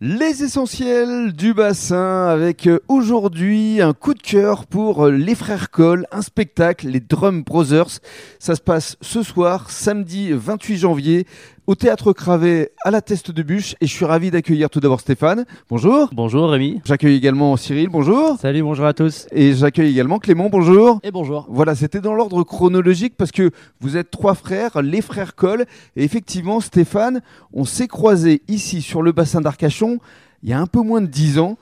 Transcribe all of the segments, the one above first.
Les essentiels du bassin avec euh, aujourd'hui un coup de cœur pour euh, les frères Cole, un spectacle, les Drum Brothers. Ça se passe ce soir, samedi 28 janvier, au théâtre Cravé à la Teste de Bûche. Et je suis ravi d'accueillir tout d'abord Stéphane. Bonjour. Bonjour Rémi. J'accueille également Cyril. Bonjour. Salut, bonjour à tous. Et j'accueille également Clément. Bonjour. Et bonjour. Voilà, c'était dans l'ordre chronologique parce que vous êtes trois frères, les frères Cole. Et effectivement, Stéphane, on s'est croisés ici sur le bassin d'Arcachon il y a un peu moins de 10 ans.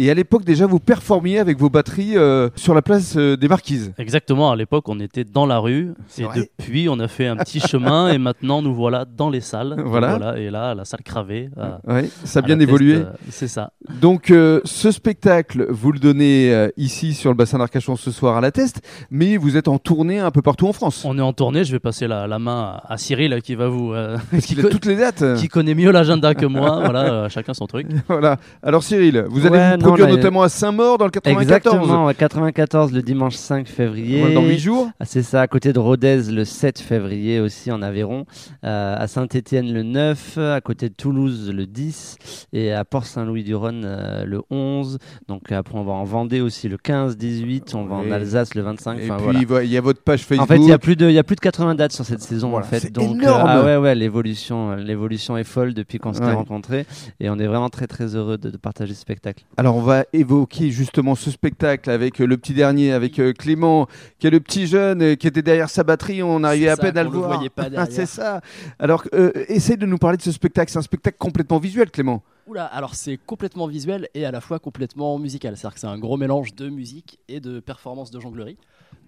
Et à l'époque, déjà, vous performiez avec vos batteries euh, sur la place euh, des Marquises. Exactement, à l'époque, on était dans la rue. Et depuis, on a fait un petit chemin. Et maintenant, nous voilà dans les salles. Donc Voilà. Et là, la salle cravée. à- Ouais, ça a bien évolué. euh, C'est ça. Donc, euh, ce spectacle, vous le donnez euh, ici sur le bassin d'Arcachon ce soir à la Teste, mais vous êtes en tournée un peu partout en France. On est en tournée. Je vais passer la, la main à Cyril qui va vous. euh, Parce qui, qu'il a toutes les dates. qui connaît mieux l'agenda que moi. voilà, euh, chacun son truc. Voilà. Alors, Cyril, vous allez Ouais, vous non, produire là, notamment à Saint-Maur dans le 94. Exactement, ouais, 94 le dimanche 5 février. Dans 8 jours. Ah, c'est ça, à côté de Rodez le 7 février aussi en Aveyron, euh, à Saint-Étienne le 9, à côté de Toulouse le 10 et à Port-Saint-Louis-du-Rhône euh, le 11. Donc après on va en Vendée aussi le 15, 18, on va en Alsace le 25. Et puis, voilà. vo- il y a votre page Facebook. En fait, il y a plus de il y a plus de 80 dates sur cette saison Voilà, en fait. c'est Donc euh, énorme. ah ouais ouais, l'évolution euh, l'évolution est folle depuis qu'on s'était Ouais. rencontrés et on est vraiment très très heureux de, de partager ce spectacle. Alors on va évoquer justement ce spectacle avec euh, le petit dernier, avec euh, Clément, qui est le petit jeune euh, qui était derrière sa batterie, on arrivait à ça, peine à le voir. voyait pas Ah, c'est ça. Alors euh, essaye de nous parler de ce spectacle, c'est un spectacle complètement visuel Clément. Oula, alors c'est complètement visuel et à la fois complètement musical. C'est-à-dire que c'est un gros mélange de musique et de performance de jonglerie.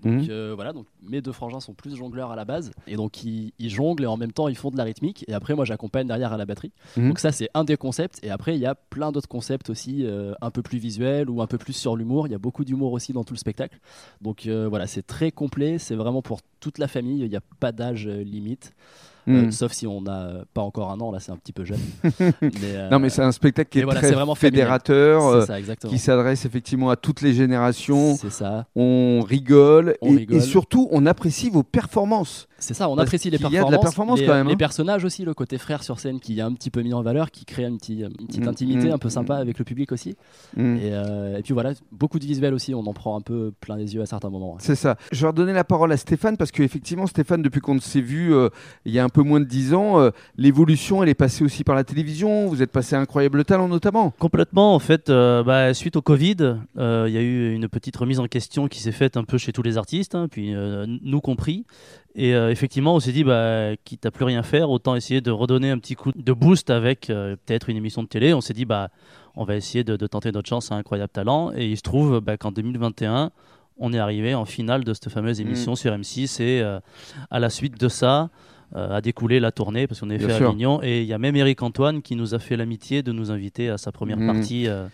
Donc Mhm. euh, voilà, donc mes deux frangins sont plus jongleurs à la base et donc ils, ils jonglent et en même temps ils font de la rythmique et après moi j'accompagne derrière à la batterie. Mhm. Donc ça c'est un des concepts et après il y a plein d'autres concepts aussi euh, un peu plus visuels ou un peu plus sur l'humour. Il y a beaucoup d'humour aussi dans tout le spectacle. Donc euh, voilà, c'est très complet, c'est vraiment pour toute la famille. Il n'y a pas d'âge limite, Euh, Mm. sauf si on n'a euh, pas encore un an. Là c'est un petit peu jeune. mais, euh, Non mais c'est un spectacle qui est voilà, très vraiment fédérateur, euh, ça qui s'adresse effectivement à toutes les générations. C'est ça, On rigole, On et, rigole. et surtout on apprécie vos performances. c'est ça. On Parce apprécie les qu'il y a de la performances, performance les, quand même, les hein. personnages aussi, le côté frère sur scène qui est un petit peu mis en valeur, qui crée une, petite- une petite Mm, intimité mm, un peu sympa avec le public aussi. Et, euh, et puis voilà, beaucoup de visuels aussi. On en prend un peu plein les yeux à certains moments. ouais. C'est ça. Je vais redonner la parole à Stéphane parce qu'effectivement, Stéphane, depuis qu'on s'est vu euh, il y a un peu moins de 10 ans, euh, l'évolution, elle est passée aussi par la télévision. Vous êtes passé à Incroyable Talent notamment. Complètement, en fait, euh, bah, suite au Covid, euh, il y a eu une petite remise en question qui s'est faite un peu chez tous les artistes, hein, puis nous compris. Et effectivement, on s'est dit, bah, quitte à plus rien faire, autant essayer de redonner un petit coup de boost avec peut-être une émission de télé. On s'est dit, bah, on va essayer de, de tenter notre chance à Incroyable Talent. Et il se trouve bah, qu'en 2021, on est arrivé en finale de cette fameuse émission sur M6. Et euh, à la suite de ça, a découlé la tournée parce qu'on est Bien fait sûr. à Avignon. Et il y a même Eric Antoine qui nous a fait l'amitié de nous inviter à sa première Mhm. partie. euh,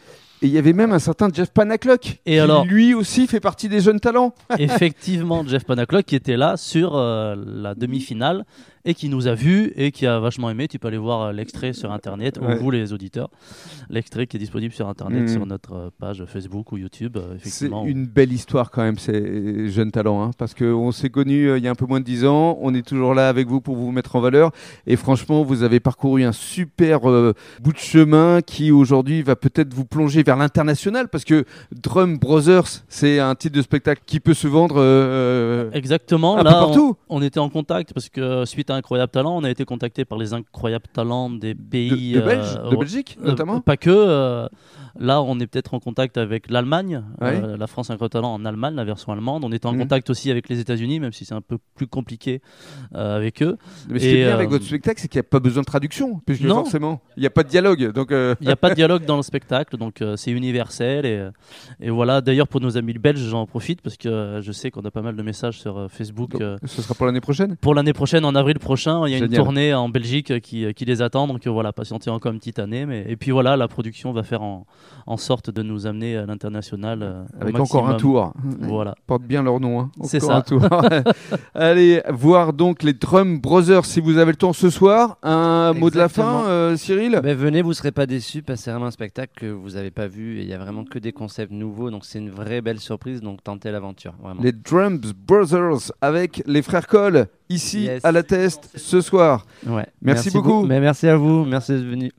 Et il y avait même un certain Jeff Panaclock Et qui alors lui aussi fait partie des jeunes talents. effectivement Jeff Panaclock qui était là sur euh, la demi-finale et qui nous a vus et qui a vachement aimé. Tu peux aller voir euh, l'extrait sur internet, Ouais. ou vous les auditeurs, l'extrait qui est disponible sur internet, Mhm. sur notre euh, page Facebook ou YouTube. euh, C'est une belle histoire quand même, ces jeunes talents. hein, parce qu'on s'est connus euh, il y a un peu moins de 10 ans. On est toujours là avec vous pour vous mettre en valeur. Et franchement, vous avez parcouru un super euh, bout de chemin qui aujourd'hui va peut-être vous plonger vers l'international. Parce que Drum Brothers, c'est un titre de spectacle qui peut se vendre euh, Exactement. un peu là, on, partout. on était en contact parce que suite à Incroyable Talent, on a été contacté par les Incroyables Talents des De, pays. de euh, Belge, de ouais, Belgique Euh, notamment. pas que. euh, là, on est peut-être en contact avec l'Allemagne, Ouais. la France Incroyable Talent en Allemagne, la version allemande. On était en Mhm. contact aussi avec les États-Unis, même si c'est un peu plus compliqué avec eux. Mais ce qui est bien avec votre spectacle, c'est qu'il n'y a pas besoin de traduction. Puisque Non. forcément, il n'y a pas de dialogue. Donc, Il n'y a pas de dialogue dans le spectacle, donc c'est universel. Et, et voilà, d'ailleurs, pour nos amis belges, j'en profite parce que je sais qu'on a pas mal de messages sur Facebook. donc, ce sera pour l'année prochaine? pour l'année prochaine, en avril prochain, il y a une tournée en Belgique qui, qui les attend. Donc euh, voilà, patientez encore une petite année. Mais... Et puis voilà, la production va faire en, en sorte de nous amener à l'international. euh, au Avec encore un tour. Voilà. portent bien leur nom. Hein. C'est ça. un tour. Allez, voir donc les Drum Brothers si vous avez le temps ce soir. Un mot de la fin, euh, Cyril? Ben, venez, vous serez pas déçus parce que c'est vraiment un spectacle que vous n'avez pas vu et il y a vraiment que des concepts nouveaux donc c'est une vraie belle surprise donc tentez l'aventure. Les Drums Brothers avec les frères Cole ici Yes. à la Teste ce soir. Ouais. Merci, beaucoup. Mais merci à vous, merci d'être venu.